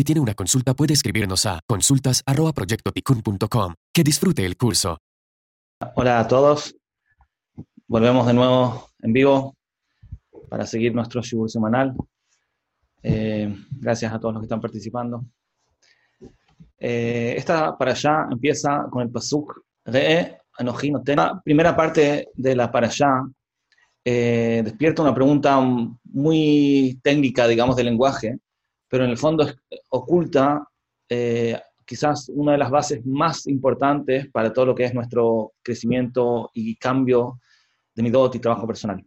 Si tiene una consulta puede escribirnos a consultas@proyectoticun.com. Que disfrute el curso. Hola a todos. Volvemos de nuevo en vivo para seguir nuestro Shibur semanal. Eh, gracias a todos los que están participando. Eh, esta para allá empieza con el pasuk Re Anojino Tema. Primera parte de la para allá eh, despierta una pregunta muy técnica, digamos, del lenguaje, pero en el fondo oculta eh, quizás una de las bases más importantes para todo lo que es nuestro crecimiento y cambio de mi dot y trabajo personal.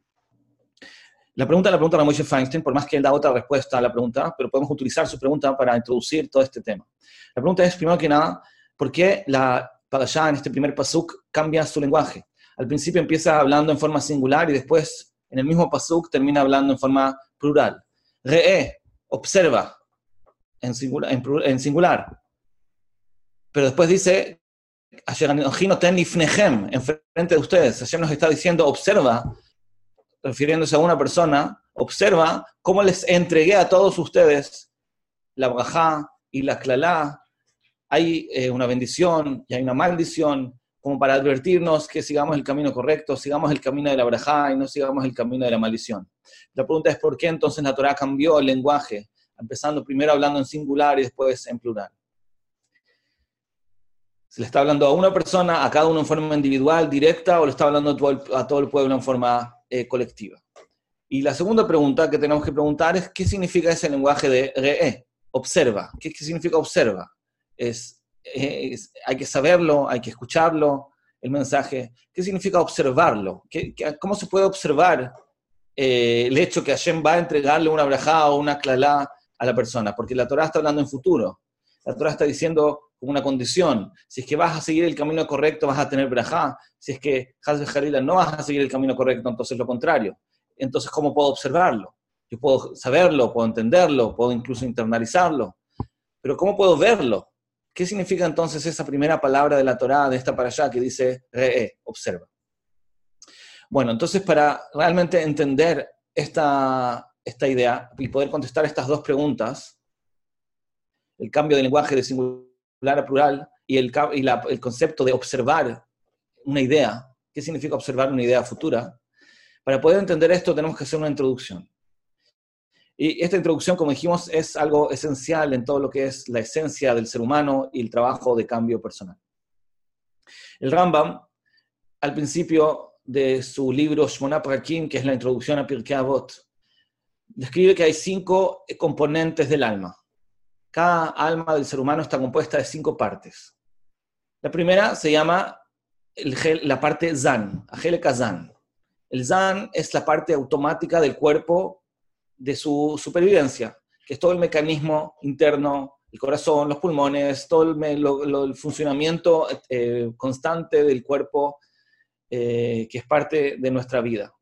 La pregunta la pregunta de Moshe Feinstein, por más que él da otra respuesta a la pregunta, pero podemos utilizar su pregunta para introducir todo este tema. La pregunta es, primero que nada, ¿por qué la allá en este primer pasuk cambia su lenguaje? Al principio empieza hablando en forma singular y después en el mismo pasuk termina hablando en forma plural. Re'e, observa, en singular, en, singular. Pero después dice, en frente de ustedes. Ayer nos está diciendo, observa, refiriéndose a una persona, observa cómo les entregué a todos ustedes la bajá y la clalá. Hay eh, una bendición y hay una maldición, como para advertirnos que sigamos el camino correcto, sigamos el camino de la brajá y no sigamos el camino de la maldición. La pregunta es por qué entonces la Torah cambió el lenguaje empezando primero hablando en singular y después en plural. ¿Se le está hablando a una persona, a cada uno en forma individual, directa, o le está hablando a todo el, pueblo en forma eh, colectiva? Y la segunda pregunta que tenemos que preguntar es, ¿qué significa ese lenguaje de re? Observa. ¿Qué, significa observa? Es, hay que saberlo, hay que escucharlo, el mensaje. ¿Qué significa observarlo? cómo se puede observar eh, el hecho que Hashem va a entregarle una brajá o una clalá a la persona, porque la Torah está hablando en futuro. La Torah está diciendo como una condición, si es que vas a seguir el camino correcto vas a tener brajá, si es que Hazbe Jalila no vas a seguir el camino correcto, entonces lo contrario. Entonces, ¿cómo puedo observarlo? Yo puedo saberlo, puedo entenderlo, puedo incluso internalizarlo, pero ¿cómo puedo verlo? ¿Qué significa entonces esa primera palabra de la Torah, de esta para allá, que dice re, observa? Bueno, entonces para realmente entender esta, esta idea y poder contestar estas dos preguntas, el cambio de lenguaje de singular a plural y el, y el concepto de observar una idea, ¿qué significa observar una idea futura? Para poder entender esto tenemos que hacer una introducción. Y esta introducción, como dijimos, es algo esencial en todo lo que es la esencia del ser humano y el trabajo de cambio personal. El Rambam, al principio de su libro Shmona Prakim, que es la introducción a Pirkei Avot, describe que hay cinco componentes del alma. Cada alma del ser humano está compuesta de cinco partes. La primera se llama la parte Zan, Angélica Zan. El Zan es la parte automática del cuerpo de su supervivencia, que es todo el mecanismo interno, el corazón, los pulmones, todo el, funcionamiento eh, constante del cuerpo eh, que es parte de nuestra vida.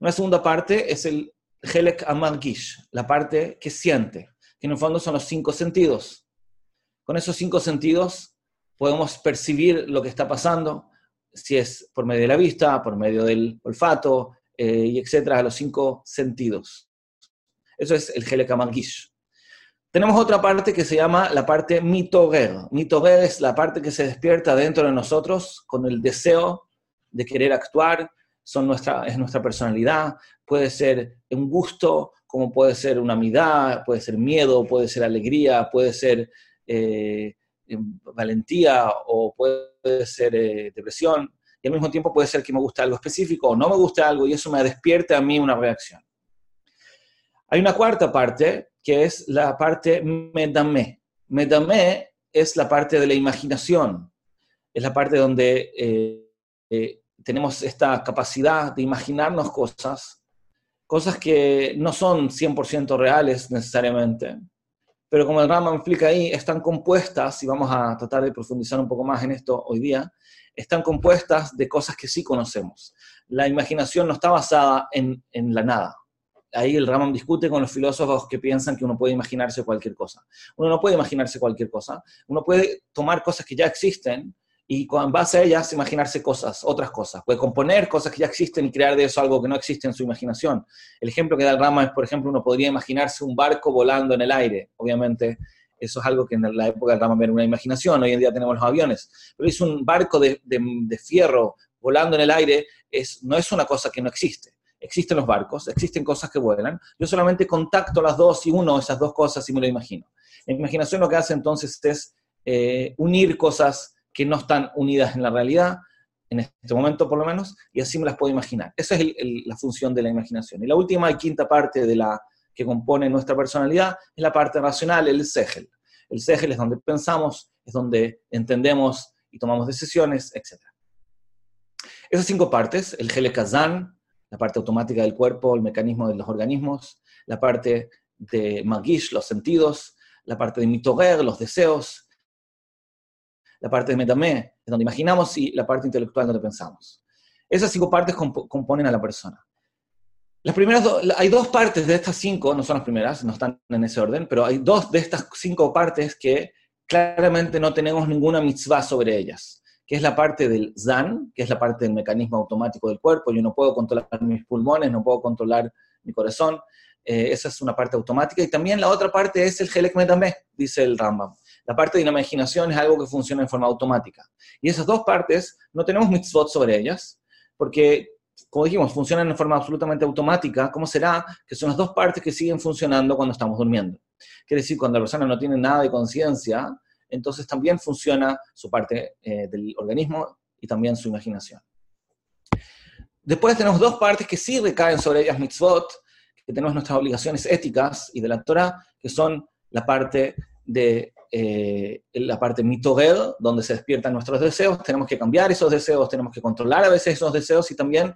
Una segunda parte es el Helek Amargish, la parte que siente, que en el fondo son los cinco sentidos. Con esos cinco sentidos podemos percibir lo que está pasando, si es por medio de la vista, por medio del olfato, eh, y etcétera, los cinco sentidos. Eso es el Helek Amargish. Tenemos otra parte que se llama la parte mitoger. Mitoger es la parte que se despierta dentro de nosotros con el deseo de querer actuar, son nuestra, es nuestra personalidad, puede ser un gusto, como puede ser una amidad, puede ser miedo, puede ser alegría, puede ser eh, em, valentía o puede ser eh, depresión. Y al mismo tiempo puede ser que me guste algo específico o no me guste algo y eso me despierte a mí una reacción. Hay una cuarta parte que es la parte medamé. Medamé es la parte de la imaginación, es la parte donde eh, tenemos esta capacidad de imaginarnos cosas, cosas que no son 100% reales necesariamente, pero como el Rama explica ahí, están compuestas, y vamos a tratar de profundizar un poco más en esto hoy día, están compuestas de cosas que sí conocemos. La imaginación no está basada en, en la nada. Ahí el Ramam discute con los filósofos que piensan que uno puede imaginarse cualquier cosa. Uno no puede imaginarse cualquier cosa. Uno puede tomar cosas que ya existen y con base a ellas imaginarse cosas, otras cosas. Puede componer cosas que ya existen y crear de eso algo que no existe en su imaginación. El ejemplo que da el Rama es, por ejemplo, uno podría imaginarse un barco volando en el aire. Obviamente, eso es algo que en la época del era una imaginación, hoy en día tenemos los aviones. Pero es un barco de, fierro volando en el aire, es, no es una cosa que no existe. Existen los barcos, existen cosas que vuelan. Yo solamente contacto las dos y uno esas dos cosas y me lo imagino. La imaginación lo que hace entonces es eh, unir cosas que no están unidas en la realidad, en este momento por lo menos, y así me las puedo imaginar. Esa es la función de la imaginación. Y la última y quinta parte de la que compone nuestra personalidad es la parte racional, el segel. El segel es donde pensamos, es donde entendemos y tomamos decisiones, etc. Esas cinco partes, el gele la parte automática del cuerpo, el mecanismo de los organismos, la parte de magish, los sentidos, la parte de mitoger, los deseos, la parte de metamé, es donde imaginamos, y la parte intelectual donde pensamos. Esas cinco partes componen a la persona. Las primeras hay dos partes de estas cinco, no son las primeras, no están en ese orden, pero hay dos de estas cinco partes que claramente no tenemos ninguna mitzvah sobre ellas, que es la parte del zan, que es la parte del mecanismo automático del cuerpo, yo no puedo controlar mis pulmones, no puedo controlar mi corazón, eh, esa es una parte automática, y también la otra parte es el gelek metamé, dice el Rambam. La parte de la imaginación es algo que funciona en forma automática. Y esas dos partes no tenemos mitzvot sobre ellas, porque, como dijimos, funcionan en forma absolutamente automática. ¿Cómo será que son las dos partes que siguen funcionando cuando estamos durmiendo? Quiere decir, cuando la persona no tiene nada de conciencia, entonces también funciona su parte eh, del organismo y también su imaginación. Después tenemos dos partes que sí recaen sobre ellas mitzvot, que tenemos nuestras obligaciones éticas y de la Torah, que son la parte de eh, la parte mitogel, donde se despiertan nuestros deseos, tenemos que cambiar esos deseos, tenemos que controlar a veces esos deseos y también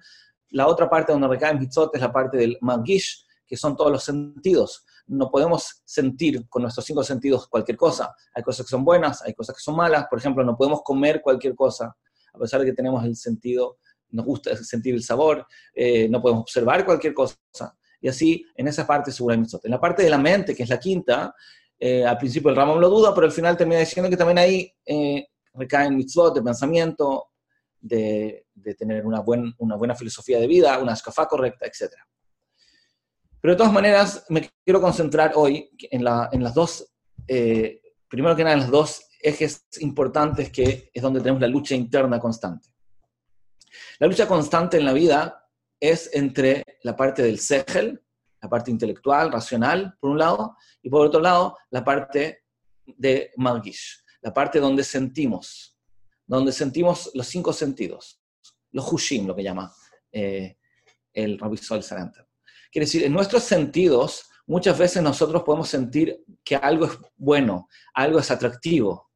la otra parte donde recaen mitzot es la parte del magish, que son todos los sentidos. No podemos sentir con nuestros cinco sentidos cualquier cosa. Hay cosas que son buenas, hay cosas que son malas. Por ejemplo, no podemos comer cualquier cosa, a pesar de que tenemos el sentido, nos gusta sentir el sabor, eh, no podemos observar cualquier cosa. Y así, en esa parte segura mitzot. En la parte de la mente, que es la quinta, eh, al principio el Ramón lo duda, pero al final termina diciendo que también ahí eh, recaen mitzvot de pensamiento, de, tener una, una, buena filosofía de vida, una escafá correcta, etc. Pero de todas maneras, me quiero concentrar hoy en, en las dos, eh, primero que nada, en los dos ejes importantes que es donde tenemos la lucha interna constante. La lucha constante en la vida es entre la parte del segel, la parte intelectual, racional, por un lado, y por otro lado, la parte de Margish, la parte donde sentimos, donde sentimos los cinco sentidos, los Hushim, lo que llama eh, el Rabbi Sol Saranter. Quiere decir, en nuestros sentidos, muchas veces nosotros podemos sentir que algo es bueno, algo es atractivo,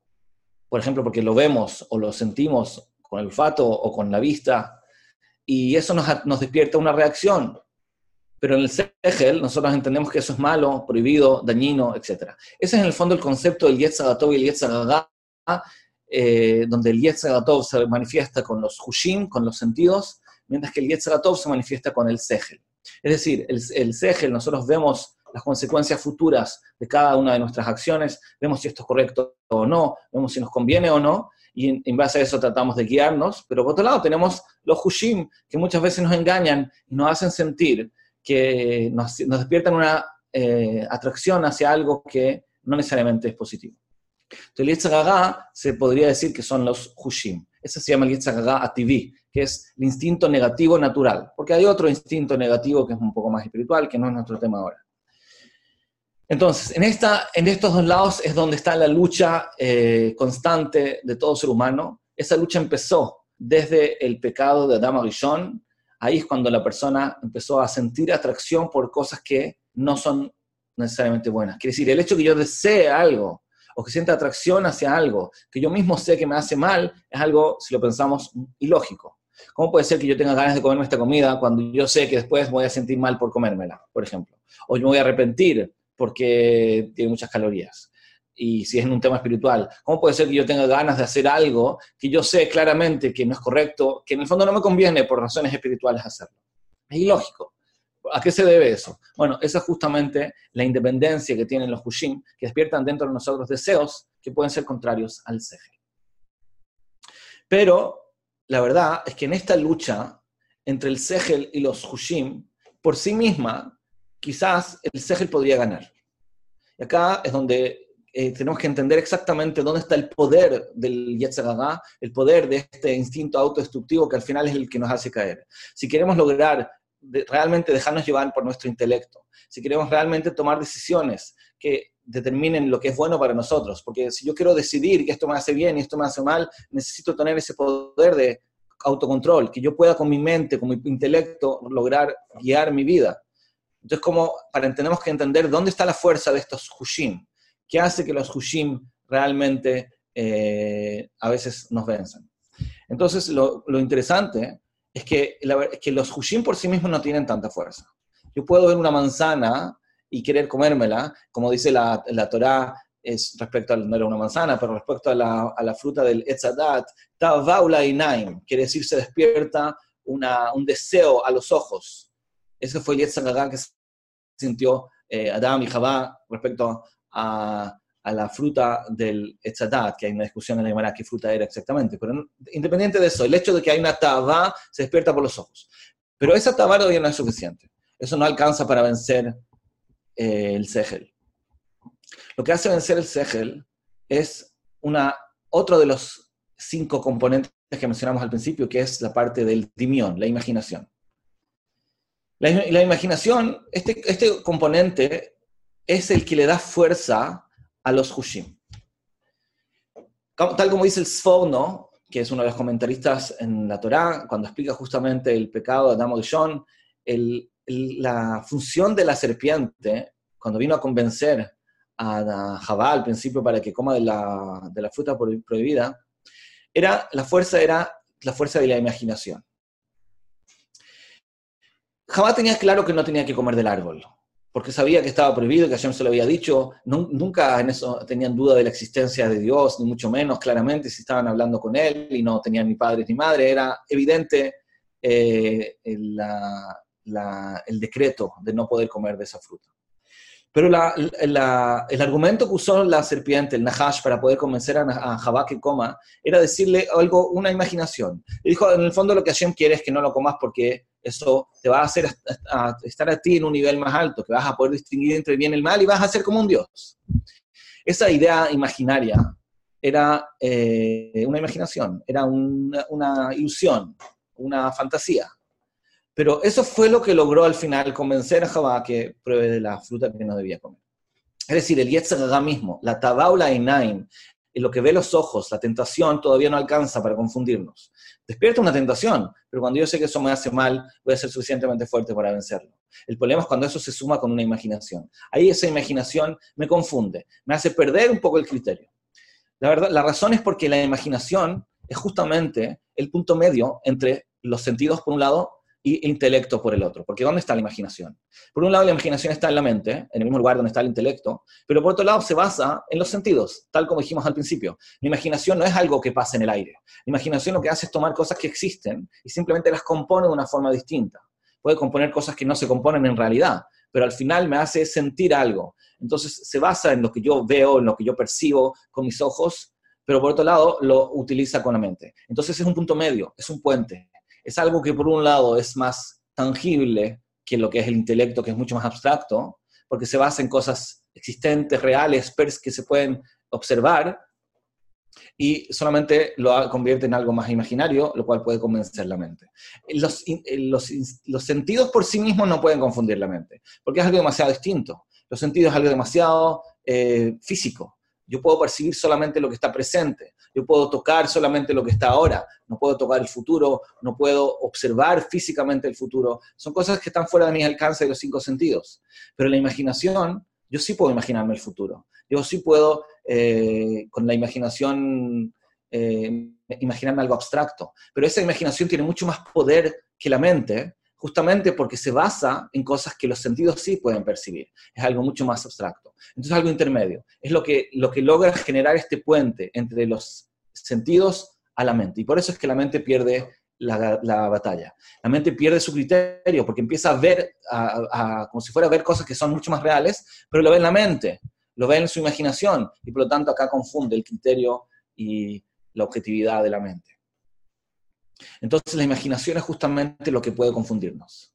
por ejemplo, porque lo vemos o lo sentimos con el olfato o con la vista, y eso nos, nos despierta una reacción, pero en el Segel nosotros entendemos que eso es malo, prohibido, dañino, etc. Ese es en el fondo el concepto del Yetzagatov y el Yetzagagá, eh, donde el Yetzagatov se manifiesta con los Hushim, con los sentidos, mientras que el Yetzagatov se manifiesta con el Segel. Es decir, el, el Segel, nosotros vemos las consecuencias futuras de cada una de nuestras acciones, vemos si esto es correcto o no, vemos si nos conviene o no, y en, base a eso tratamos de guiarnos, pero por otro lado tenemos los Hushim, que muchas veces nos engañan y nos hacen sentir que nos, despiertan una eh, atracción hacia algo que no necesariamente es positivo. Entonces, el Yetzagagá se podría decir que son los Hushim. Ese se llama el Yetzagagá ativi, que es el instinto negativo natural, porque hay otro instinto negativo que es un poco más espiritual, que no es nuestro tema ahora. Entonces, en, esta, en estos dos lados es donde está la lucha eh, constante de todo ser humano. Esa lucha empezó desde el pecado de Adama Rishon, ahí es cuando la persona empezó a sentir atracción por cosas que no son necesariamente buenas. Quiere decir, el hecho que yo desee algo o que sienta atracción hacia algo que yo mismo sé que me hace mal, es algo, si lo pensamos, ilógico. ¿Cómo puede ser que yo tenga ganas de comerme esta comida cuando yo sé que después voy a sentir mal por comérmela, por ejemplo? O yo me voy a arrepentir porque tiene muchas calorías y si es un tema espiritual, ¿cómo puede ser que yo tenga ganas de hacer algo que yo sé claramente que no es correcto, que en el fondo no me conviene por razones espirituales hacerlo? Es ilógico. ¿A qué se debe eso? Bueno, esa es justamente la independencia que tienen los Hushim, que despiertan dentro de nosotros deseos que pueden ser contrarios al Seje. Pero la verdad es que en esta lucha entre el Segel y los Hushim, por sí misma, quizás el Segel podría ganar. Y acá es donde eh, tenemos que entender exactamente dónde está el poder del Yetzirah, el poder de este instinto autodestructivo que al final es el que nos hace caer. Si queremos lograr realmente dejarnos llevar por nuestro intelecto, si queremos realmente tomar decisiones que determinen lo que es bueno para nosotros, porque si yo quiero decidir que esto me hace bien y esto me hace mal, necesito tener ese poder de autocontrol, que yo pueda con mi mente, con mi intelecto, lograr guiar mi vida. Entonces, como para tenemos que entender dónde está la fuerza de estos Hushim, qué hace que los Hushim realmente eh, a veces nos vencen. Entonces, lo, interesante es que, que los Hushim por sí mismos no tienen tanta fuerza. Yo puedo ver una manzana y querer comérmela, como dice la, la Torá, es respecto a, no era una manzana, pero respecto a la, a la fruta del Etzadat, Tavaula Inaim, quiere decir se despierta una, un deseo a los ojos. Ese fue el Yetzirah que sintió eh, Adam y Jabá respecto a, la fruta del Etzadat, que hay una discusión en la Gemara qué fruta era exactamente. Pero independiente de eso, el hecho de que hay una Tavá se despierta por los ojos. Pero esa Tavá todavía no es suficiente. Eso no alcanza para vencer eh, el Segel. Lo que hace vencer el Segel es una, otro de los cinco componentes que mencionamos al principio, que es la parte del dimión, la imaginación. La, imaginación, este, este, componente es el que le da fuerza a los Hushim. Tal como dice el Sfono, que es uno de los comentaristas en la Torá, cuando explica justamente el pecado de Adamo y John, el, la función de la serpiente, cuando vino a convencer a Jabá al principio para que coma de la, de la fruta prohibida, era, la fuerza era la fuerza de la imaginación. Jabá tenía claro que no tenía que comer del árbol, porque sabía que estaba prohibido, que Hashem se lo había dicho, nunca en eso tenían duda de la existencia de Dios, ni mucho menos, claramente, si estaban hablando con él y no tenían ni padres ni madre, era evidente eh, la, el decreto de no poder comer de esa fruta. Pero el argumento que usó la serpiente, el Nahash, para poder convencer a, a Jabá que coma, era decirle algo, una imaginación. Le dijo, en el fondo lo que Hashem quiere es que no lo comas porque eso te va a hacer estar a ti en un nivel más alto, que vas a poder distinguir entre el bien y el mal y vas a ser como un Dios. Esa idea imaginaria era eh, una imaginación, era una ilusión, una fantasía. Pero eso fue lo que logró al final convencer a Jabá que pruebe de la fruta que no debía comer. Es decir, el Yetzirah mismo, la tabaula inaim, lo que ve los ojos, la tentación, todavía no alcanza para confundirnos. Despierta una tentación, pero cuando yo sé que eso me hace mal, voy a ser suficientemente fuerte para vencerlo. El problema es cuando eso se suma con una imaginación. Ahí esa imaginación me confunde, me hace perder un poco el criterio. La, verdad, la razón es porque la imaginación es justamente el punto medio entre los sentidos por un lado y intelecto por el otro. Porque ¿dónde está la imaginación? Por un lado, la imaginación está en la mente, en el mismo lugar donde está el intelecto, pero por otro lado se basa en los sentidos, tal como dijimos al principio. La imaginación no es algo que pasa en el aire. La imaginación lo que hace es tomar cosas que existen y simplemente las compone de una forma distinta. Puede componer cosas que no se componen en realidad, pero al final me hace sentir algo. Entonces se basa en lo que yo veo, en lo que yo percibo con mis ojos, pero por otro lado lo utiliza con la mente. Entonces es un punto medio, es un puente es algo que por un lado es más tangible que lo que es el intelecto, que es mucho más abstracto, porque se basa en cosas existentes, reales, que se pueden observar, y solamente lo convierte en algo más imaginario, lo cual puede convencer la mente. Los, los, sentidos por sí mismos no pueden confundir la mente, porque es algo demasiado distinto. Los sentidos es algo demasiado eh, físico. Yo puedo percibir solamente lo que está presente, yo puedo tocar solamente lo que está ahora, no puedo tocar el futuro, no puedo observar físicamente el futuro. Son cosas que están fuera de mi alcance de los cinco sentidos. Pero la imaginación, yo sí puedo imaginarme el futuro. Yo sí puedo, eh, con la imaginación, eh, imaginarme algo abstracto. Pero esa imaginación tiene mucho más poder que la mente justamente porque se basa en cosas que los sentidos sí pueden percibir. Es algo mucho más abstracto. Entonces, algo intermedio. Es lo que, lo que logra generar este puente entre los sentidos a la mente. Y por eso es que la mente pierde la, batalla. La mente pierde su criterio porque empieza a ver, como si fuera a ver cosas que son mucho más reales, pero lo ve en la mente, lo ve en su imaginación y por lo tanto acá confunde el criterio y la objetividad de la mente. Entonces la imaginación es justamente lo que puede confundirnos.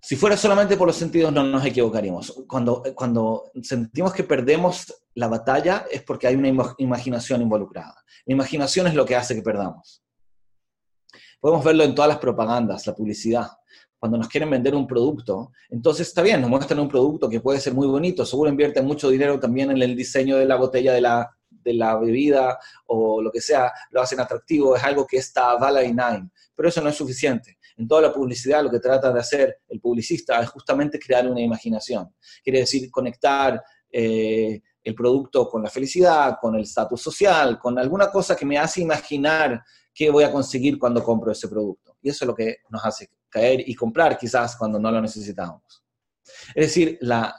Si fuera solamente por los sentidos no nos equivocaríamos. Cuando, cuando sentimos que perdemos la batalla es porque hay una imaginación involucrada. La imaginación es lo que hace que perdamos. Podemos verlo en todas las propagandas, la publicidad. Cuando nos quieren vender un producto, entonces está bien, nos muestran un producto que puede ser muy bonito, seguro invierten mucho dinero también en el diseño de la botella de la, la bebida o lo que sea, lo hacen atractivo, es algo que está Vala y Nine, pero eso no es suficiente. En toda la publicidad lo que trata de hacer el publicista es justamente crear una imaginación. Quiere decir conectar eh, el producto con la felicidad, con el estatus social, con alguna cosa que me hace imaginar qué voy a conseguir cuando compro ese producto. Y eso es lo que nos hace caer y comprar quizás cuando no lo necesitamos. Es decir, la,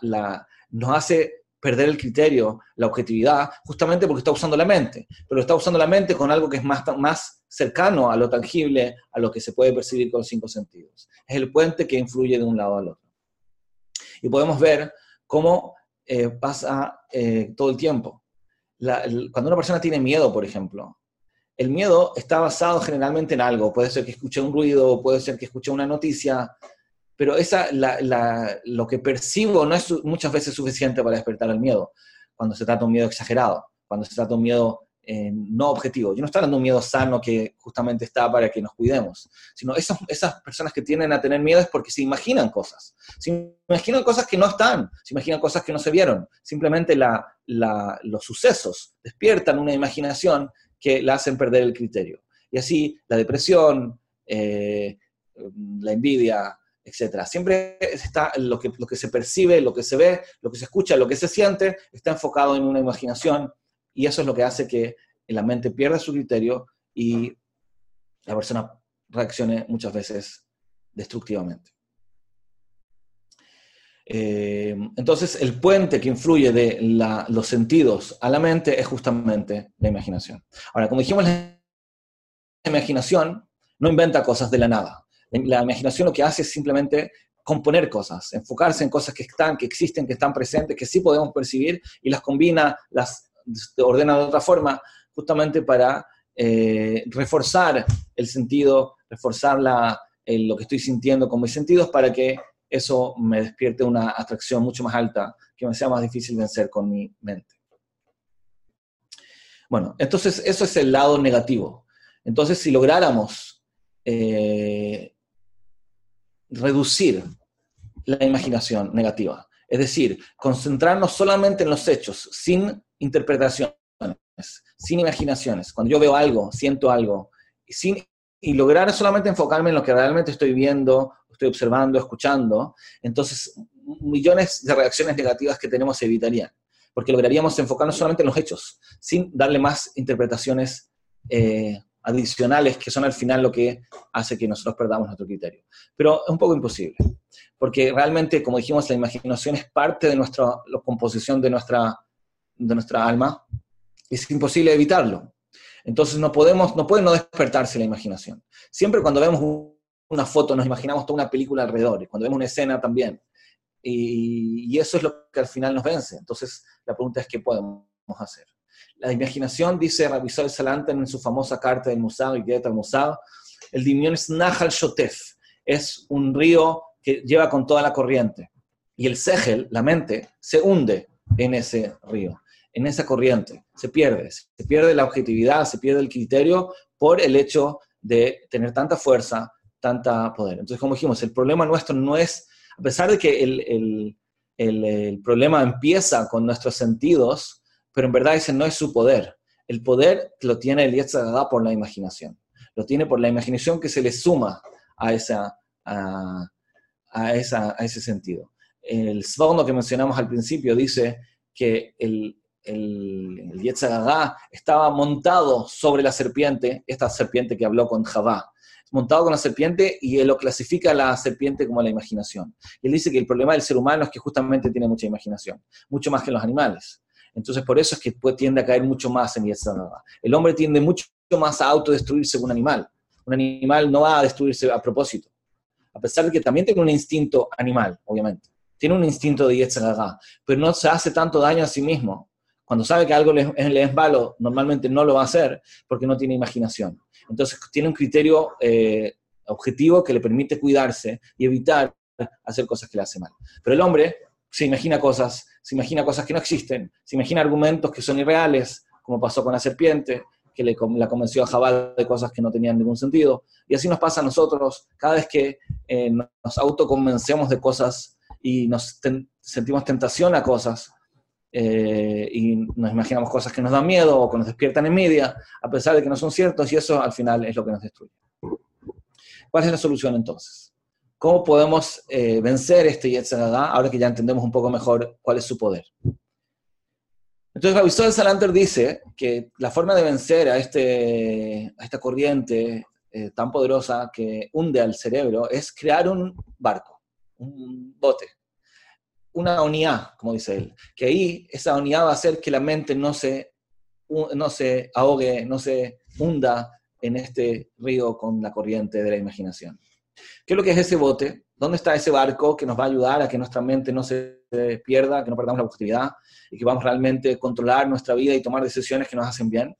nos hace perder el criterio, la objetividad, justamente porque está usando la mente, pero está usando la mente con algo que es más, más cercano a lo tangible, a lo que se puede percibir con los cinco sentidos. Es el puente que influye de un lado al otro. Y podemos ver cómo eh, pasa eh, todo el tiempo. cuando una persona tiene miedo, por ejemplo, el miedo está basado generalmente en algo. Puede ser que escuche un ruido, puede ser que escuche una noticia, pero esa, lo que percibo no es muchas veces suficiente para despertar el miedo, cuando se trata de un miedo exagerado, cuando se trata de un miedo eh, no objetivo. Yo no estoy hablando de un miedo sano que justamente está para que nos cuidemos, sino esas, personas que tienden a tener miedo es porque se imaginan cosas. Se imaginan cosas que no están, se imaginan cosas que no se vieron. Simplemente los sucesos despiertan una imaginación que la hacen perder el criterio. Y así la depresión, eh, la envidia, etcétera. Siempre está lo que, lo que se percibe, lo que se ve, lo que se escucha, lo que se siente, está enfocado en una imaginación y eso es lo que hace que la mente pierda su criterio y la persona reaccione muchas veces destructivamente. Eh, entonces, el puente que influye de los sentidos a la mente es justamente la imaginación. Ahora, como dijimos, la imaginación no inventa cosas de la nada. La imaginación lo que hace es simplemente componer cosas, enfocarse en cosas que están, que existen, que están presentes, que sí podemos percibir y las combina, las ordena de otra forma, justamente para eh, reforzar el sentido, reforzar lo que estoy sintiendo con mis sentidos para que eso me despierte una atracción mucho más alta, que me sea más difícil vencer con mi mente. Bueno, entonces eso es el lado negativo. Entonces, si lográramos eh, reducir la imaginación negativa. Es decir, concentrarnos solamente en los hechos, sin interpretaciones, sin imaginaciones. Cuando yo veo algo, siento algo, y lograr solamente enfocarme en lo que realmente estoy viendo, estoy observando, escuchando, entonces millones de reacciones negativas que tenemos se evitarían, porque lograríamos enfocarnos solamente en los hechos, sin darle más interpretaciones eh, adicionales que son al final lo que hace que nosotros perdamos nuestro criterio. Pero es un poco imposible, porque realmente, como dijimos, la imaginación es parte de nuestra la composición de nuestra, de nuestra alma, es imposible evitarlo. Entonces no podemos, no puede no despertarse la imaginación. Siempre cuando vemos una foto nos imaginamos toda una película alrededor, y cuando vemos una escena también. Y eso es lo que al final nos vence. Entonces la pregunta es, ¿qué podemos hacer? La imaginación, dice Rabisol Salanten en su famosa carta del Musado y Guetta al Musado, el dimion es Nahal Shotef, es un río que lleva con toda la corriente. Y el Segel, la mente, se hunde en ese río, en esa corriente. Se pierde, se pierde la objetividad, se pierde el criterio por el hecho de tener tanta fuerza, tanta poder. Entonces, como dijimos, el problema nuestro no es, a pesar de que el, el, el, el problema empieza con nuestros sentidos, pero en verdad ese no es su poder. El poder lo tiene el Yetzirah por la imaginación. Lo tiene por la imaginación que se le suma a, esa, a, esa, a ese sentido. El Sforno que mencionamos al principio dice que el, el, el estaba montado sobre la serpiente, esta serpiente que habló con Javá, montado con la serpiente y él lo clasifica a la serpiente como la imaginación. Él dice que el problema del ser humano es que justamente tiene mucha imaginación, mucho más que los animales. Entonces, por eso es que tiende a caer mucho más en Yetzirah. El hombre tiende mucho más a autodestruirse que un animal. Un animal no va a destruirse a propósito. A pesar de que también tiene un instinto animal, obviamente. Tiene un instinto de Yetzirah, pero no se hace tanto daño a sí mismo Cuando sabe que algo le, es malo, normalmente no lo va a hacer porque no tiene imaginación. Entonces tiene un criterio eh, objetivo que le permite cuidarse y evitar hacer cosas que le hacen mal. Pero el hombre se imagina cosas, se imagina cosas que no existen, se imagina argumentos que son irreales, como pasó con la serpiente, que le, la convenció a Jabal de cosas que no tenían ningún sentido. Y así nos pasa a nosotros cada vez que eh, nos autoconvencemos de cosas y nos sentimos tentación a cosas eh, y nos imaginamos cosas que nos dan miedo o que nos despiertan envidia, a pesar de que no son ciertos, y eso al final es lo que nos destruye. ¿Cuál es la solución entonces? ¿Cómo podemos eh, vencer este Yetzirah ahora que ya entendemos un poco mejor cuál es su poder? Entonces, de Salanter dice que la forma de vencer a, este, a esta corriente eh, tan poderosa que hunde al cerebro es crear un barco, un bote, una unidad, como dice él, que ahí esa unidad va a hacer que la mente no se, no se ahogue, no se hunda en este río con la corriente de la imaginación. ¿Qué es lo que es ese bote? ¿Dónde está ese barco que nos va a ayudar a que nuestra mente no se pierda, que no perdamos la objetividad y que vamos realmente a controlar nuestra vida y tomar decisiones que nos hacen bien?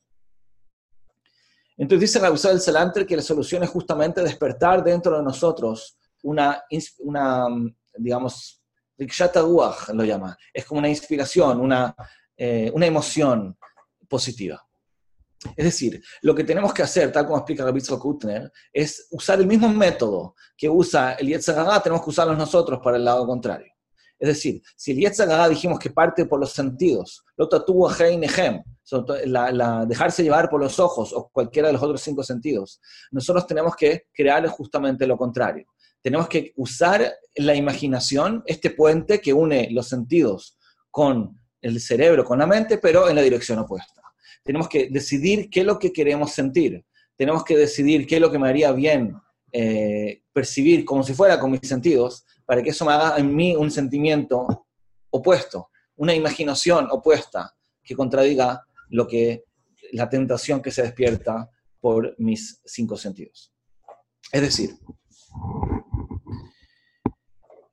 Entonces dice Rabbi del Salanter que la solución es justamente despertar dentro de nosotros una, una digamos, lo llama, es como una inspiración, una, eh, una emoción positiva. Es decir, lo que tenemos que hacer, tal como explica Rabbi Kutner, es usar el mismo método que usa el Yetzirah, tenemos que usarlo nosotros para el lado contrario. Es decir, si el Yetzirah dijimos que parte por los sentidos, lo tatúa Heinehem, la, dejarse llevar por los ojos o cualquiera de los otros cinco sentidos, nosotros tenemos que crear justamente lo contrario. Tenemos que usar la imaginación, este puente que une los sentidos con el cerebro, con la mente, pero en la dirección opuesta tenemos que decidir qué es lo que queremos sentir, tenemos que decidir qué es lo que me haría bien eh, percibir como si fuera con mis sentidos, para que eso me haga en mí un sentimiento opuesto, una imaginación opuesta que contradiga lo que la tentación que se despierta por mis cinco sentidos. Es decir,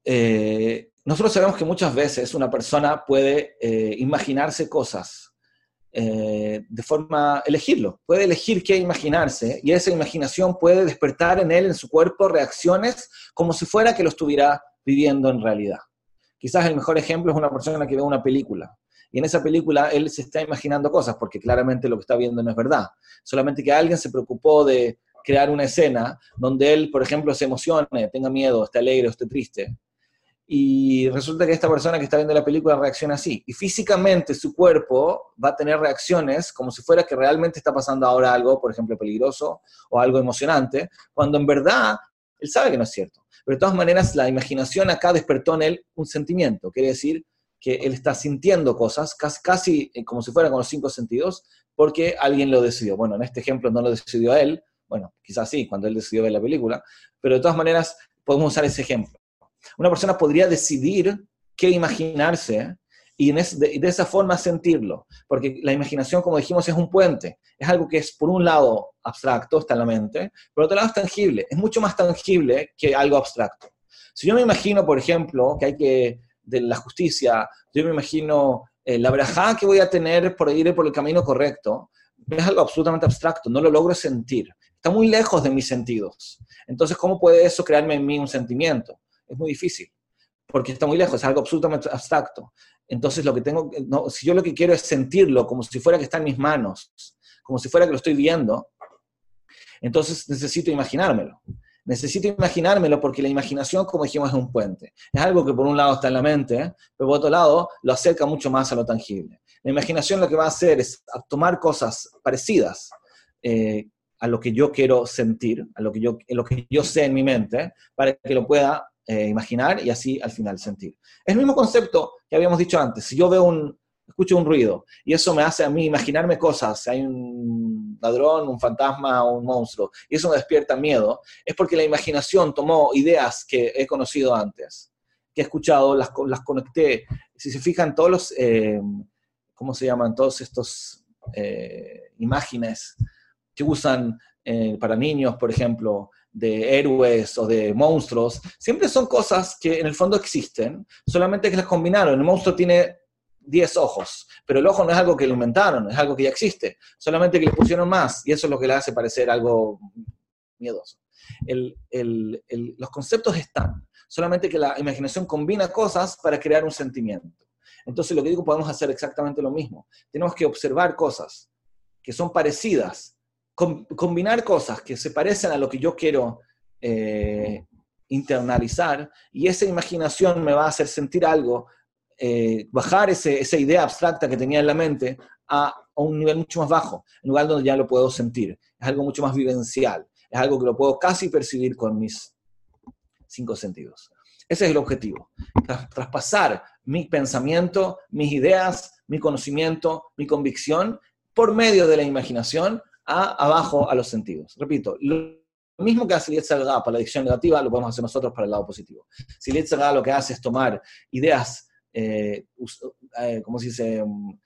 eh, nosotros sabemos que muchas veces una persona puede eh, imaginarse cosas eh, de forma, elegirlo, puede elegir qué imaginarse y esa imaginación puede despertar en él, en su cuerpo, reacciones como si fuera que lo estuviera viviendo en realidad. Quizás el mejor ejemplo es una persona que ve una película y en esa película él se está imaginando cosas porque claramente lo que está viendo no es verdad, solamente que alguien se preocupó de crear una escena donde él, por ejemplo, se emocione, tenga miedo, esté alegre o esté triste, y resulta que esta persona que está viendo la película reacciona así. Y físicamente su cuerpo va a tener reacciones como si fuera que realmente está pasando ahora algo, por ejemplo, peligroso o algo emocionante, cuando en verdad él sabe que no es cierto. Pero de todas maneras, la imaginación acá despertó en él un sentimiento, quiere decir que él está sintiendo cosas casi, casi eh, como si fuera con los cinco sentidos, porque alguien lo decidió. Bueno, en este ejemplo no lo decidió él, bueno, quizás sí, cuando él decidió ver la película, pero de todas maneras podemos usar ese ejemplo. Una persona podría decidir qué imaginarse y de, esa forma sentirlo, porque la imaginación, como dijimos, es un puente, es algo que es por un lado abstracto, está la mente, por otro lado es tangible, es mucho más tangible que algo abstracto. Si yo me imagino, por ejemplo, que hay que, de la justicia, yo me imagino eh, la braja que voy a tener por ir por el camino correcto, es algo absolutamente abstracto, no lo logro sentir, está muy lejos de mis sentidos. Entonces, ¿cómo puede eso crearme en mí un sentimiento? Es muy difícil, porque está muy lejos, es algo absolutamente abstracto. Entonces, lo que tengo, no, si yo lo que quiero es sentirlo como si fuera que está en mis manos, como si fuera que lo estoy viendo, entonces necesito imaginármelo. Necesito imaginármelo porque la imaginación, como dijimos, es un puente. Es algo que por un lado está en la mente, pero por otro lado lo acerca mucho más a lo tangible. La imaginación lo que va a hacer es tomar cosas parecidas eh, a lo que yo quiero sentir, a lo que yo, a lo que yo sé en mi mente, para que lo pueda eh, imaginar y así al final sentir. Es el mismo concepto que habíamos dicho antes. Si yo veo un, escucho un ruido y eso me hace a mí imaginarme cosas, si hay un ladrón, un fantasma o un monstruo, y eso me despierta miedo, es porque la imaginación tomó ideas que he conocido antes, que he escuchado, las, las conecté. Si se fijan, todos los, eh, ¿cómo se llaman? Todos estos eh, imágenes que usan para niños, por ejemplo, de héroes o de monstruos, siempre son cosas que en el fondo existen, solamente que las combinaron. El monstruo tiene 10 ojos, pero el ojo no es algo que lo inventaron, es algo que ya existe, solamente que le pusieron más y eso es lo que le hace parecer algo miedoso. los conceptos están, solamente que la imaginación combina cosas para crear un sentimiento. Entonces lo que digo, podemos hacer exactamente lo mismo. Tenemos que observar cosas que son parecidas, combinar cosas que se parecen a lo que yo quiero eh, internalizar y esa imaginación me va a hacer sentir algo eh, bajar esa idea abstracta que tenía en la mente a, un nivel mucho más bajo, en lugar donde ya lo puedo sentir. Es algo mucho más vivencial, es algo que lo puedo casi percibir con mis cinco sentidos. Ese es el objetivo, traspasar mi pensamiento, mis ideas, mi conocimiento, mi convicción por medio de la imaginación a abajo a los sentidos. Repito, lo mismo que hace Lietzerga para la adicción negativa, lo podemos hacer nosotros para el lado positivo. Si Lietzerga lo que hace es tomar ideas eh, eh, ¿cómo se dice? Mm,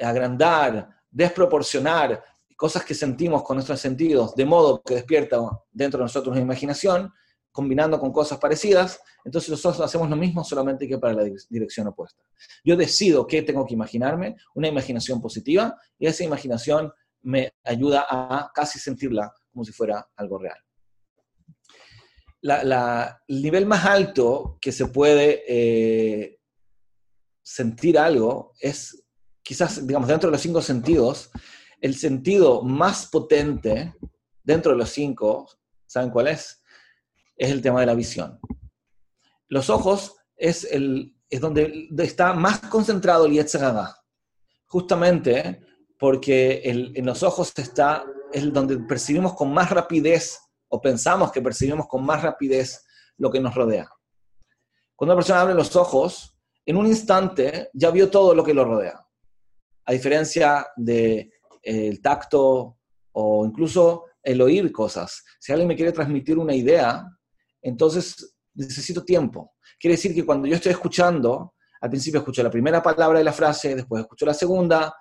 agrandar, desproporcionar cosas que sentimos con nuestros sentidos, de modo que despierta dentro de nosotros una imaginación, combinando con cosas parecidas, entonces nosotros hacemos lo mismo solamente que para la dirección opuesta. Yo decido qué tengo que imaginarme, una imaginación positiva, y esa imaginación me ayuda a casi sentirla como si fuera algo real. el nivel más alto que se puede eh, sentir algo es quizás, digamos, dentro de los cinco sentidos, el sentido más potente dentro de los cinco, ¿saben cuál es? Es el tema de la visión. Los ojos es, el, es donde está más concentrado el Yetzirah, justamente porque en los ojos está, es donde percibimos con más rapidez, o pensamos que percibimos con más rapidez lo que nos rodea. Cuando una persona abre los ojos, en un instante ya vio todo lo que lo rodea. A diferencia del de, eh, tacto o incluso el oír cosas. Si alguien me quiere transmitir una idea, entonces necesito tiempo. Quiere decir que cuando yo estoy escuchando, al principio escucho la primera palabra de la frase, después escucho la segunda,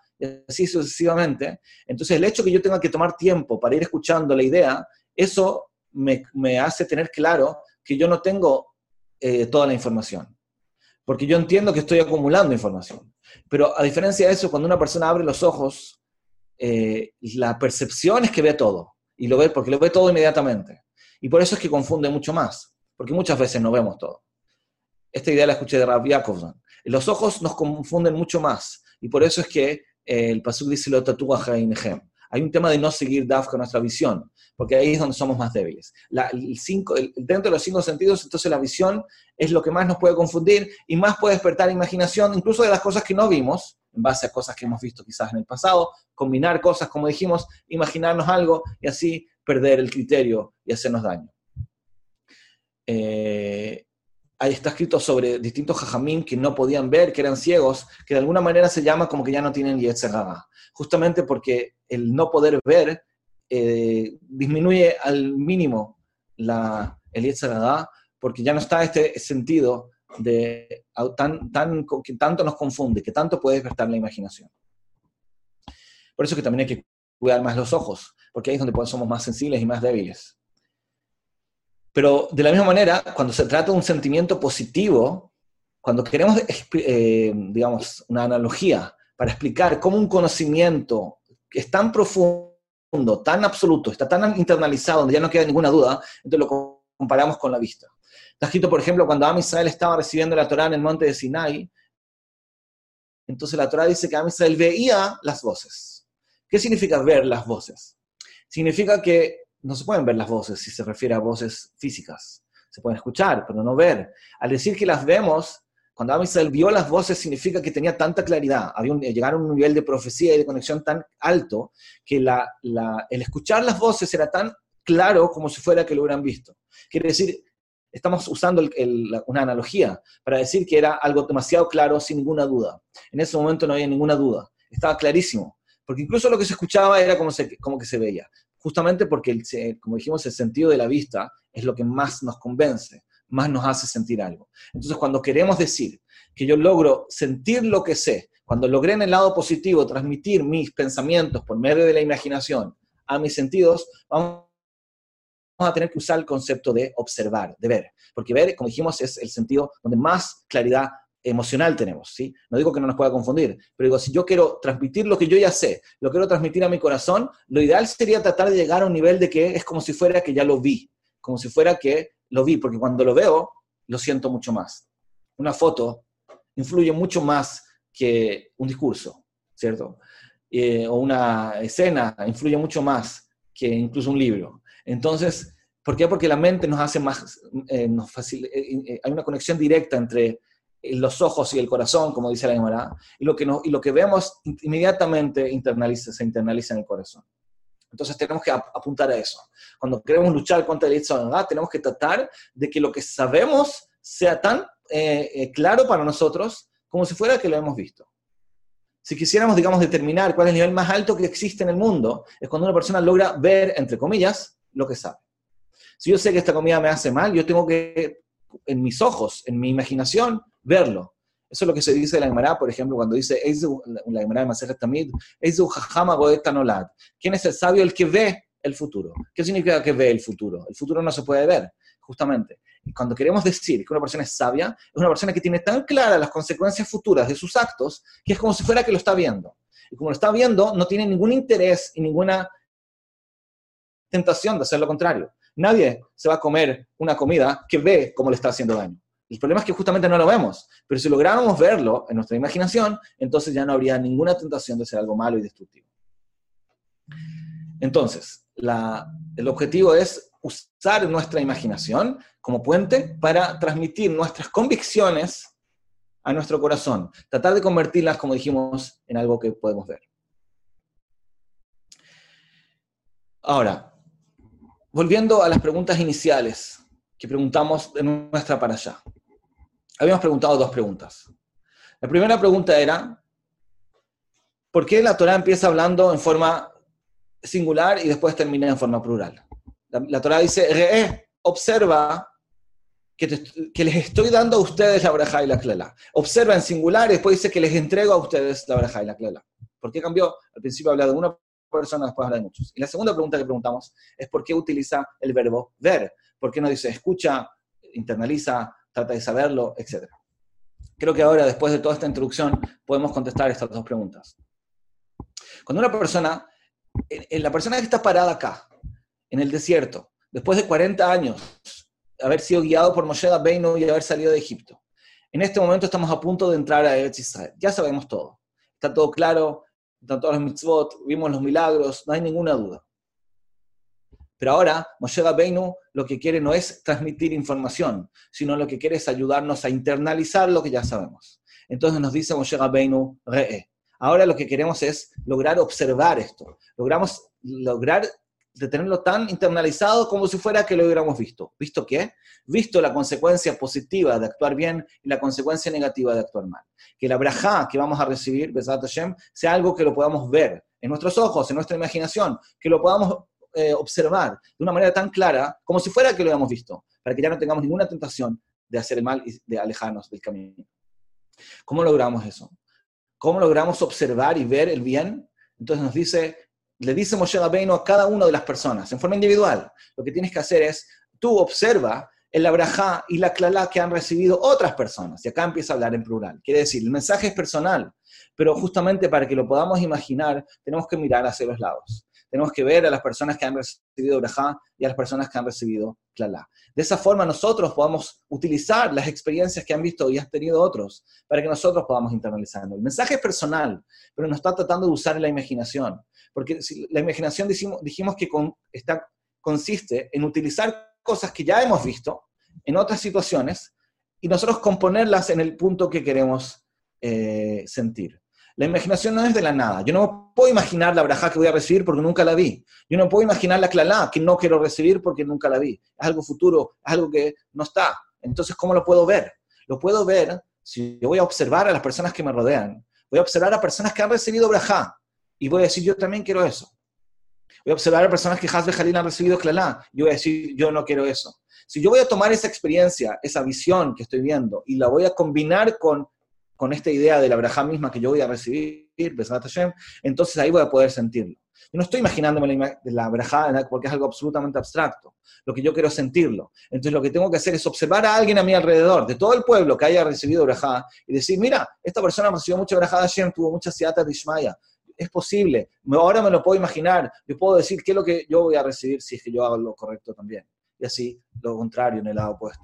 así sucesivamente. Entonces el hecho que yo tenga que tomar tiempo para ir escuchando la idea, eso me, hace tener claro que yo no tengo eh, toda la información porque yo entiendo que estoy acumulando información. Pero a diferencia de eso, cuando una persona abre los ojos, eh, la percepción es que ve todo, y lo ve porque lo ve todo inmediatamente. Y por eso es que confunde mucho más, porque muchas veces no vemos todo. Esta idea la escuché de Rav Yakovson. Los ojos nos confunden mucho más, y por eso es que el Pasuk dice lo tatúa hay un tema de no seguir DAF con nuestra visión, porque ahí es donde somos más débiles. el cinco, dentro de los cinco sentidos, entonces la visión es lo que más nos puede confundir y más puede despertar imaginación, incluso de las cosas que no vimos, en base a cosas que hemos visto quizás en el pasado, combinar cosas, como dijimos, imaginarnos algo y así perder el criterio y hacernos daño. Eh, ahí está escrito sobre distintos jajamín que no podían ver, que eran ciegos, que de alguna manera se llama como que ya no tienen Yetzerara, justamente porque el no poder ver eh, disminuye al mínimo la, el Yetzerara, porque ya no está este sentido de tan, tan, que tanto nos confunde, que tanto puede despertar la imaginación. Por eso que también hay que cuidar más los ojos, porque ahí es donde somos más sensibles y más débiles. Pero de la misma manera, cuando se trata de un sentimiento positivo, cuando queremos, eh, digamos, una analogía para explicar cómo un conocimiento es tan profundo, tan absoluto, está tan internalizado, donde ya no queda ninguna duda, entonces lo comparamos con la vista. Está escrito, por ejemplo, cuando Am Israel estaba recibiendo la Torah en el monte de Sinai, entonces la Torah dice que Am Israel veía las voces. ¿Qué significa ver las voces? Significa que no se pueden ver las voces si se refiere a voces físicas. Se pueden escuchar, pero no ver. Al decir que las vemos, cuando Amisrael vio las voces, significa que tenía tanta claridad, había llegaron a un nivel de profecía y de conexión tan alto, que el escuchar las voces era tan claro como si fuera que lo hubieran visto. Quiere decir, estamos usando una analogía para decir que era algo demasiado claro sin ninguna duda. En ese momento no había ninguna duda, estaba clarísimo, porque incluso lo que se escuchaba era como, como que se veía justamente porque, como dijimos, el sentido de la vista es lo que más nos convence, más nos hace sentir algo. Entonces, cuando queremos decir que yo logro sentir lo que sé, cuando logré en el lado positivo transmitir mis pensamientos por medio de la imaginación a mis sentidos, vamos a tener que usar el concepto de observar, de ver, porque ver, como dijimos, es el sentido donde más claridad emocional tenemos, ¿sí? No digo que no nos pueda confundir, pero digo, si yo quiero transmitir lo que yo ya sé, lo quiero transmitir a mi corazón, lo ideal sería tratar de llegar a un nivel de que es como si fuera que ya lo vi, como si fuera que lo vi, porque cuando lo veo, lo siento mucho más. Una foto influye mucho más que un discurso, ¿cierto? Eh, o una escena influye mucho más que incluso un libro. Entonces, ¿por qué? Porque la mente nos hace más, eh, nos eh, hay una conexión directa entre los ojos y el corazón, como dice la Gemara, y lo que, y lo que vemos inmediatamente internaliza, se internaliza en el corazón. Entonces tenemos que apuntar a eso. Cuando queremos luchar contra el ¿verdad? tenemos que tratar de que lo que sabemos sea tan eh, eh, claro para nosotros como si fuera que lo hemos visto. Si quisiéramos, digamos, determinar cuál es el nivel más alto que existe en el mundo, es cuando una persona logra ver, entre comillas, lo que sabe. Si yo sé que esta comida me hace mal, yo tengo que, en mis ojos, en mi imaginación, verlo. Eso es lo que se dice de la Gemara, por ejemplo, cuando dice, la Gemara de Masejet Tamid, ¿Quién es el sabio? El que ve el futuro. ¿Qué significa que ve el futuro? El futuro no se puede ver, justamente. Y cuando queremos decir que una persona es sabia, es una persona que tiene tan claras las consecuencias futuras de sus actos, que es como si fuera que lo está viendo. Y como lo está viendo, no tiene ningún interés y ninguna tentación de hacer lo contrario. Nadie se va a comer una comida que ve cómo le está haciendo daño. El problema es que justamente no lo vemos, pero si lográramos verlo en nuestra imaginación, entonces ya no habría ninguna tentación de ser algo malo y destructivo. Entonces, el objetivo es usar nuestra imaginación como puente para transmitir nuestras convicciones a nuestro corazón, tratar de convertirlas, como dijimos, en algo que podemos ver. Ahora, volviendo a las preguntas iniciales que preguntamos en nuestra para allá habíamos preguntado dos preguntas. La primera pregunta era, ¿por qué la Torah empieza hablando en forma singular y después termina en forma plural? La, Torah dice, Re, observa que, les estoy dando a ustedes la braja y la clela. Observa en singular y después dice que les entrego a ustedes la braja y la clela. ¿Por qué cambió? Al principio habla de una persona, después habla de muchos. Y la segunda pregunta que preguntamos es por qué utiliza el verbo ver. ¿Por qué no dice escucha, internaliza, trata de saberlo, etc. Creo que ahora, después de toda esta introducción, podemos contestar estas dos preguntas. Cuando una persona, en la persona que está parada acá, en el desierto, después de 40 años, haber sido guiado por Moshe Beino y haber salido de Egipto, en este momento estamos a punto de entrar a Eretz Israel. Ya sabemos todo. Está todo claro, están todos los mitzvot, vimos los milagros, no hay ninguna duda. Pero ahora Moshe Rabbeinu lo que quiere no es transmitir información, sino lo que quiere es ayudarnos a internalizar lo que ya sabemos. Entonces nos dice Moshe Rabbeinu, Re'e. Ahora lo que queremos es lograr observar esto, logramos lograr de tenerlo tan internalizado como si fuera que lo hubiéramos visto. ¿Visto qué? Visto la consecuencia positiva de actuar bien y la consecuencia negativa de actuar mal. Que la braja que vamos a recibir, Besat Hashem, sea algo que lo podamos ver en nuestros ojos, en nuestra imaginación, que lo podamos eh, observar de una manera tan clara como si fuera que lo habíamos visto, para que ya no tengamos ninguna tentación de hacer el mal y de alejarnos del camino. ¿Cómo logramos eso? ¿Cómo logramos observar y ver el bien? Entonces nos dice, le dice Moshe Rabbeinu a cada una de las personas, en forma individual, lo que tienes que hacer es, tú observa el abrajá y la clalá que han recibido otras personas. Y acá empieza a hablar en plural. Quiere decir, el mensaje es personal, pero justamente para que lo podamos imaginar, tenemos que mirar hacia los lados tenemos que ver a las personas que han recibido Brajá y a las personas que han recibido Klalá. De esa forma nosotros podamos utilizar las experiencias que han visto y han tenido otros para que nosotros podamos internalizarlo. El mensaje es personal, pero nos está tratando de usar la imaginación, porque la imaginación dijimos, que está, consiste en utilizar cosas que ya hemos visto en otras situaciones y nosotros componerlas en el punto que queremos eh, sentir. La imaginación no es de la nada. Yo no puedo imaginar la braja que voy a recibir porque nunca la vi. Yo no puedo imaginar la clalá que no quiero recibir porque nunca la vi. Es algo futuro, es algo que no está. Entonces, ¿cómo lo puedo ver? Lo puedo ver si yo voy a observar a las personas que me rodean. Voy a observar a personas que han recibido braja y voy a decir, yo también quiero eso. Voy a observar a personas que Hazbe Jalil han recibido clalá y voy a decir, yo no quiero eso. Si yo voy a tomar esa experiencia, esa visión que estoy viendo y la voy a combinar con con esta idea de la braja misma que yo voy a recibir, entonces ahí voy a poder sentirlo. Yo no estoy imaginándome la, la brajada porque es algo absolutamente abstracto. Lo que yo quiero es sentirlo. Entonces lo que tengo que hacer es observar a alguien a mi alrededor, de todo el pueblo que haya recibido brajada, y decir, mira, esta persona recibió mucha brajada ayer, tuvo muchas siatas de Ishmaya. Es posible. Ahora me lo puedo imaginar. Yo puedo decir qué es lo que yo voy a recibir si es que yo hago lo correcto también. Y así lo contrario en el lado opuesto.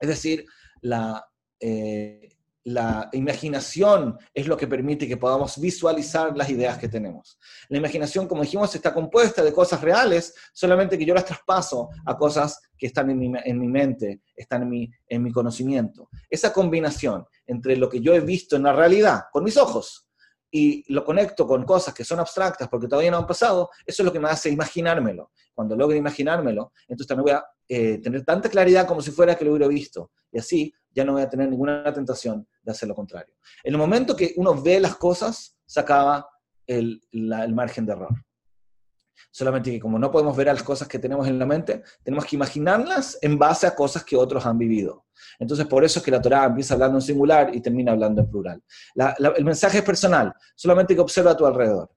Es decir, la, eh, la imaginación es lo que permite que podamos visualizar las ideas que tenemos. La imaginación, como dijimos, está compuesta de cosas reales, solamente que yo las traspaso a cosas que están en mi, mente, están en mi, en mi conocimiento. Esa combinación entre lo que yo he visto en la realidad, con mis ojos, y lo conecto con cosas que son abstractas porque todavía no han pasado, eso es lo que me hace imaginármelo. Cuando logre imaginármelo, entonces también voy a eh, tener tanta claridad como si fuera que lo hubiera visto. Y así ya no voy a tener ninguna tentación de hacer lo contrario. En el momento que uno ve las cosas, se acaba el, margen de error. Solamente que como no podemos ver las cosas que tenemos en la mente, tenemos que imaginarlas en base a cosas que otros han vivido. Entonces, por eso es que la Torah empieza hablando en singular y termina hablando en plural. el mensaje es personal, solamente que observa a tu alrededor.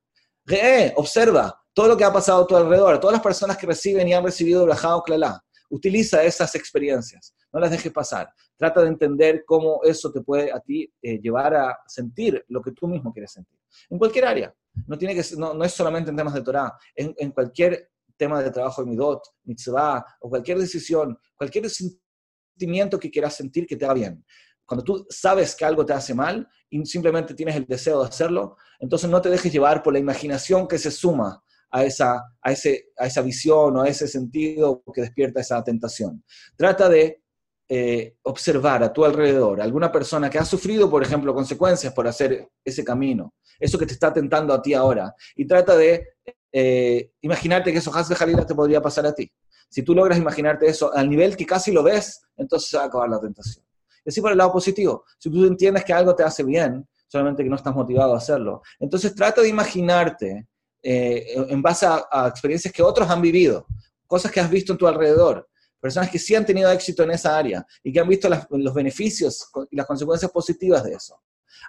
Re, observa todo lo que ha pasado a tu alrededor, todas las personas que reciben y han recibido Brajá o Klalá. Utiliza esas experiencias, no las dejes pasar. Trata de entender cómo eso te puede a ti eh, llevar a sentir lo que tú mismo quieres sentir. En cualquier área. No, tiene que, no, es solamente en temas de Torah, en, en cualquier tema de trabajo de Midot, Mitzvah, o cualquier decisión, cualquier sentimiento que quieras sentir que te haga bien. Cuando tú sabes que algo te hace mal y simplemente tienes el deseo de hacerlo, entonces no te dejes llevar por la imaginación que se suma a esa, a ese, a esa visión o a ese sentido que despierta esa tentación. Trata de eh, observar a tu alrededor alguna persona que ha sufrido, por ejemplo, consecuencias por hacer ese camino, eso que te está tentando a ti ahora, y trata de eh, imaginarte que eso de Jalila te podría pasar a ti. Si tú logras imaginarte eso al nivel que casi lo ves, entonces se va a acabar la tentación. Y así por el lado positivo, si tú entiendes que algo te hace bien, solamente que no estás motivado a hacerlo, entonces trata de imaginarte eh, en base a, experiencias que otros han vivido, cosas que has visto en tu alrededor, personas que sí han tenido éxito en esa área y que han visto los beneficios y las consecuencias positivas de eso.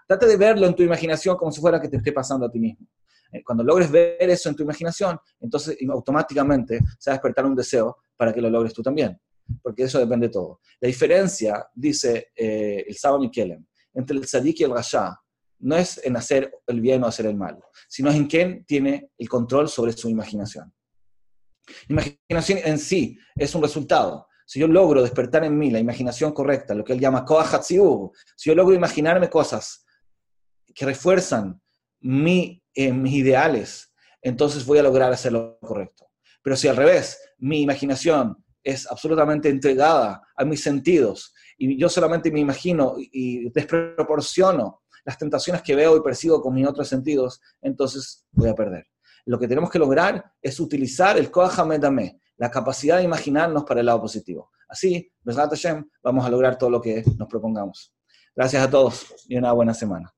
Trata de verlo en tu imaginación como si fuera que te esté pasando a ti mismo. Eh, cuando logres ver eso en tu imaginación, entonces automáticamente se va a despertar un deseo para que lo logres tú también, porque eso depende de todo. La diferencia, dice eh, el Saba Mikelem, entre el Sadik y el Rasha, no es en hacer el bien o hacer el mal, sino en quién tiene el control sobre su imaginación. Imaginación en sí es un resultado. Si yo logro despertar en mí la imaginación correcta, lo que él llama Koahatsiu, si yo logro imaginarme cosas que refuerzan mi, eh, mis ideales, entonces voy a lograr hacer lo correcto. Pero si al revés, mi imaginación es absolutamente entregada a mis sentidos y yo solamente me imagino y desproporciono las tentaciones que veo y percibo con mis otros sentidos, entonces voy a perder. Lo que tenemos que lograr es utilizar el Kohahamedame, la capacidad de imaginarnos para el lado positivo. Así, Hashem, vamos a lograr todo lo que nos propongamos. Gracias a todos y una buena semana.